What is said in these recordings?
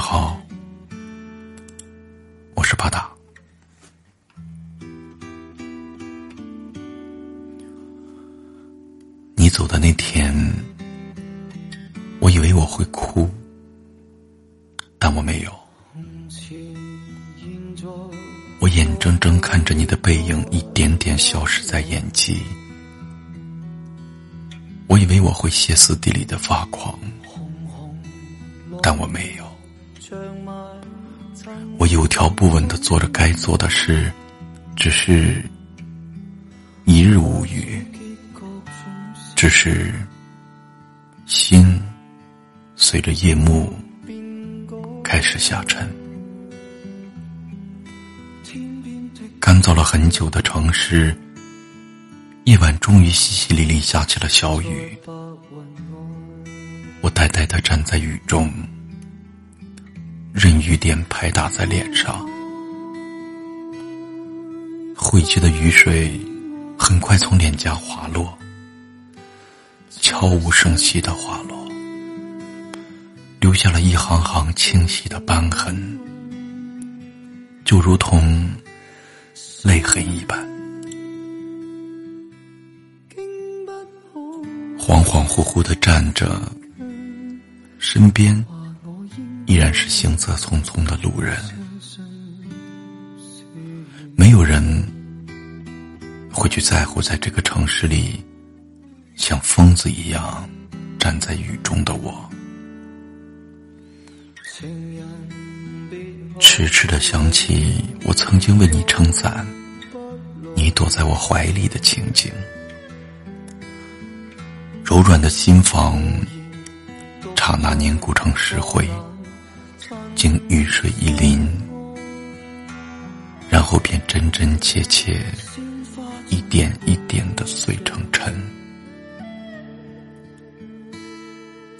好，我是巴达。你走的那天，我以为我会哭，但我没有。我眼睁睁看着你的背影一点点消失在眼际，我以为我会歇斯底里的发狂。但我没有，我有条不紊的做着该做的事，只是一日无语，只是心随着夜幕开始下沉。干燥了很久的城市，夜晚终于淅淅沥沥下起了小雨。我呆呆的站在雨中，任雨点拍打在脸上，汇聚的雨水很快从脸颊滑落，悄无声息的滑落，留下了一行行清晰的斑痕，就如同泪痕一般，恍恍惚惚的站着。身边依然是行色匆匆的路人，没有人会去在乎在这个城市里像疯子一样站在雨中的我。痴痴的想起我曾经为你撑伞，你躲在我怀里的情景，柔软的心房。刹那凝固成石灰，经雨水一淋，然后便真真切切，一点一点的碎成尘。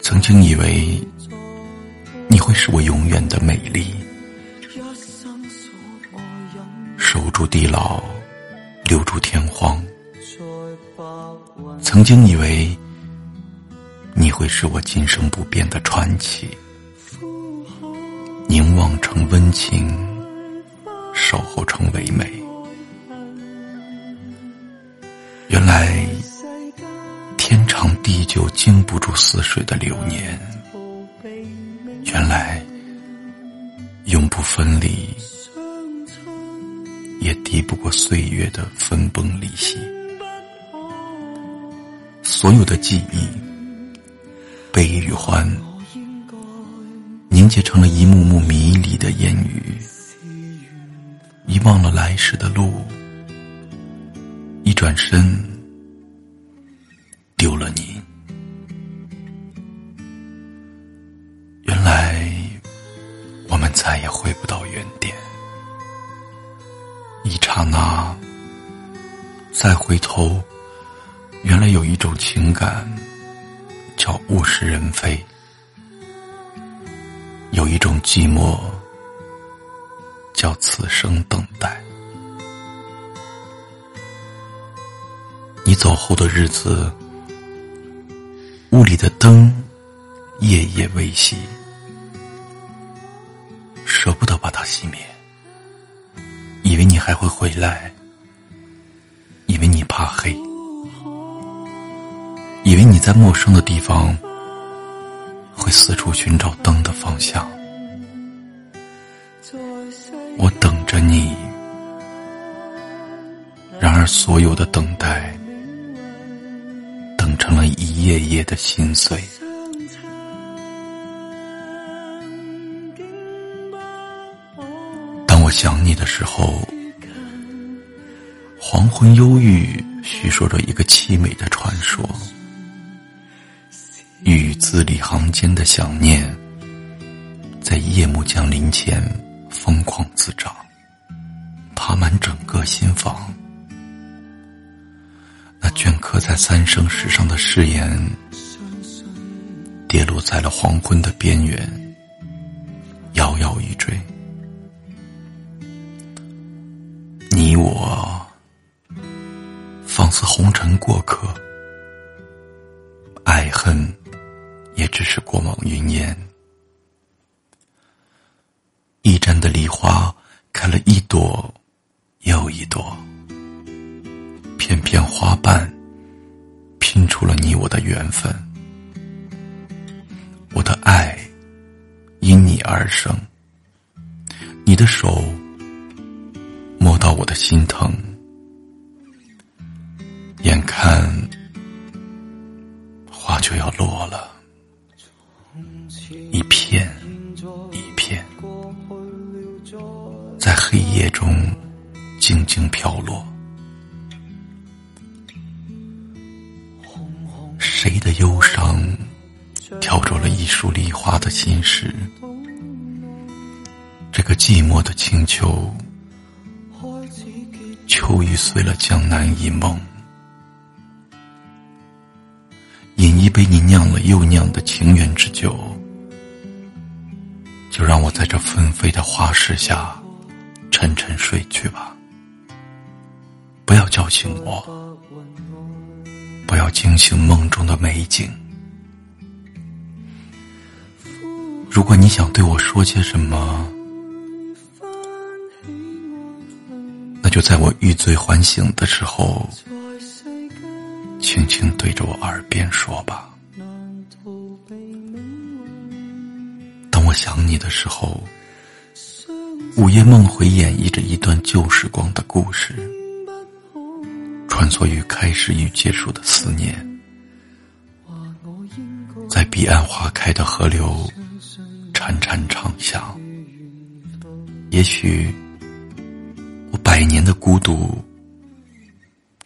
曾经以为你会是我永远的美丽，守住地老，留住天荒。曾经以为。你会是我今生不变的传奇，凝望成温情，守候成唯美。原来天长地久经不住似水的流年，原来永不分离也敌不过岁月的分崩离析。所有的记忆。悲与欢结成了一幕幕迷离的烟雨，遗忘了来时的路，一转身丢了你。原来我们再也回不到原点，一刹那再回头，原来有一种情感。叫物是人非，寂寞叫此生等待。你走后的日子，屋里的灯夜夜未熄，舍不得把它熄灭，以为你还会回来，以为你怕黑。以为你在陌生的地方会四处寻找灯的方向，然而，所有的等待，等成了一夜夜的心碎。当我想你的时候，黄昏忧郁，叙说着一个凄美的传说。与字里行间的想念，在夜幕降临前疯狂滋长，爬满整个心房。那镌刻在三生石上的誓言，跌落在了黄昏的边缘，摇摇欲坠。你我，仿似红尘过客，爱恨。也只是过往云烟，驿站的梨花开了一朵又一朵，片片花瓣拼出了你我的缘分。我的爱因你而生，你的手摸到我的心疼，眼看花就要落了，一片一片。在黑夜中静静飘落，谁的忧伤挑着了一束梨花的心事？这个寂寞的清秋，秋雨碎了江南一梦。饮一杯你酿了又酿的情缘之酒，就让我在这纷飞的花市下。沉沉睡去吧，不要叫醒我，不要惊醒梦中的美景。如果你想对我说些什么，那就在我欲醉还醒的时候，轻轻对着我耳边说吧。当我想你的时候。午夜梦回演绎着一段旧时光的故事，穿梭于开始与结束的思念，在彼岸花开的河流潺潺唱响。也许我百年的孤独，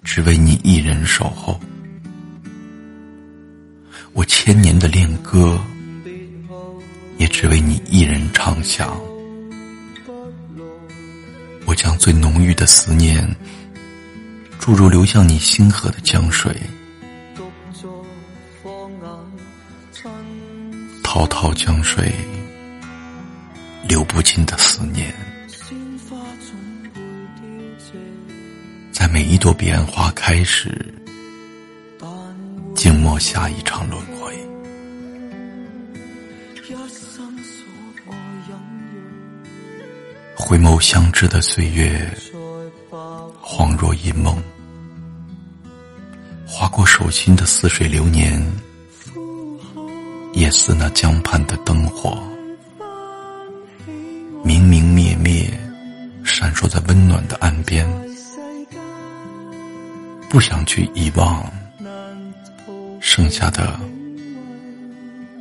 只为你一人守候；我千年的恋歌，也只为你一人唱响。我将最浓郁的思念注入流向你星河的江水，滔滔江水流不尽的思念，在每一朵彼岸花开时，静默下一场轮回。回眸相知的岁月，恍若一梦；过手心的似水流年，也似那江畔的灯火，明明灭灭，闪烁在温暖的岸边。不想去遗忘，剩下的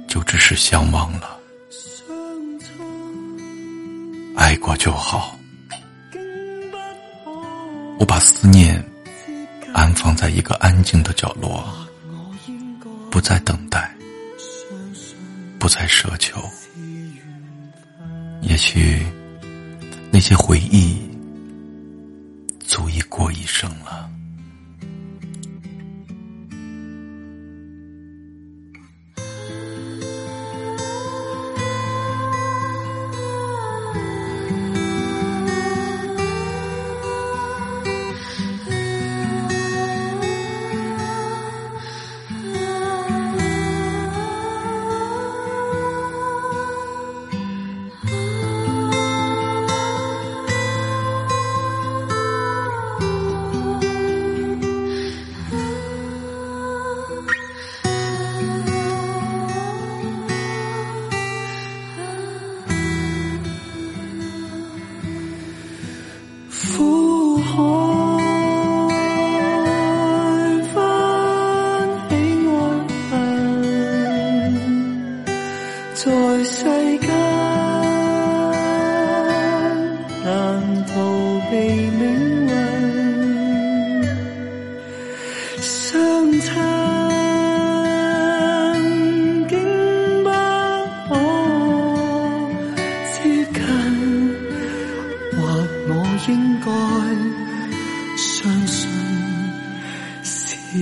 就只是相忘了。爱过就好，我把思念安放在一个安静的角落，不再等待，不再奢求。也许那些回忆或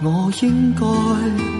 我应该。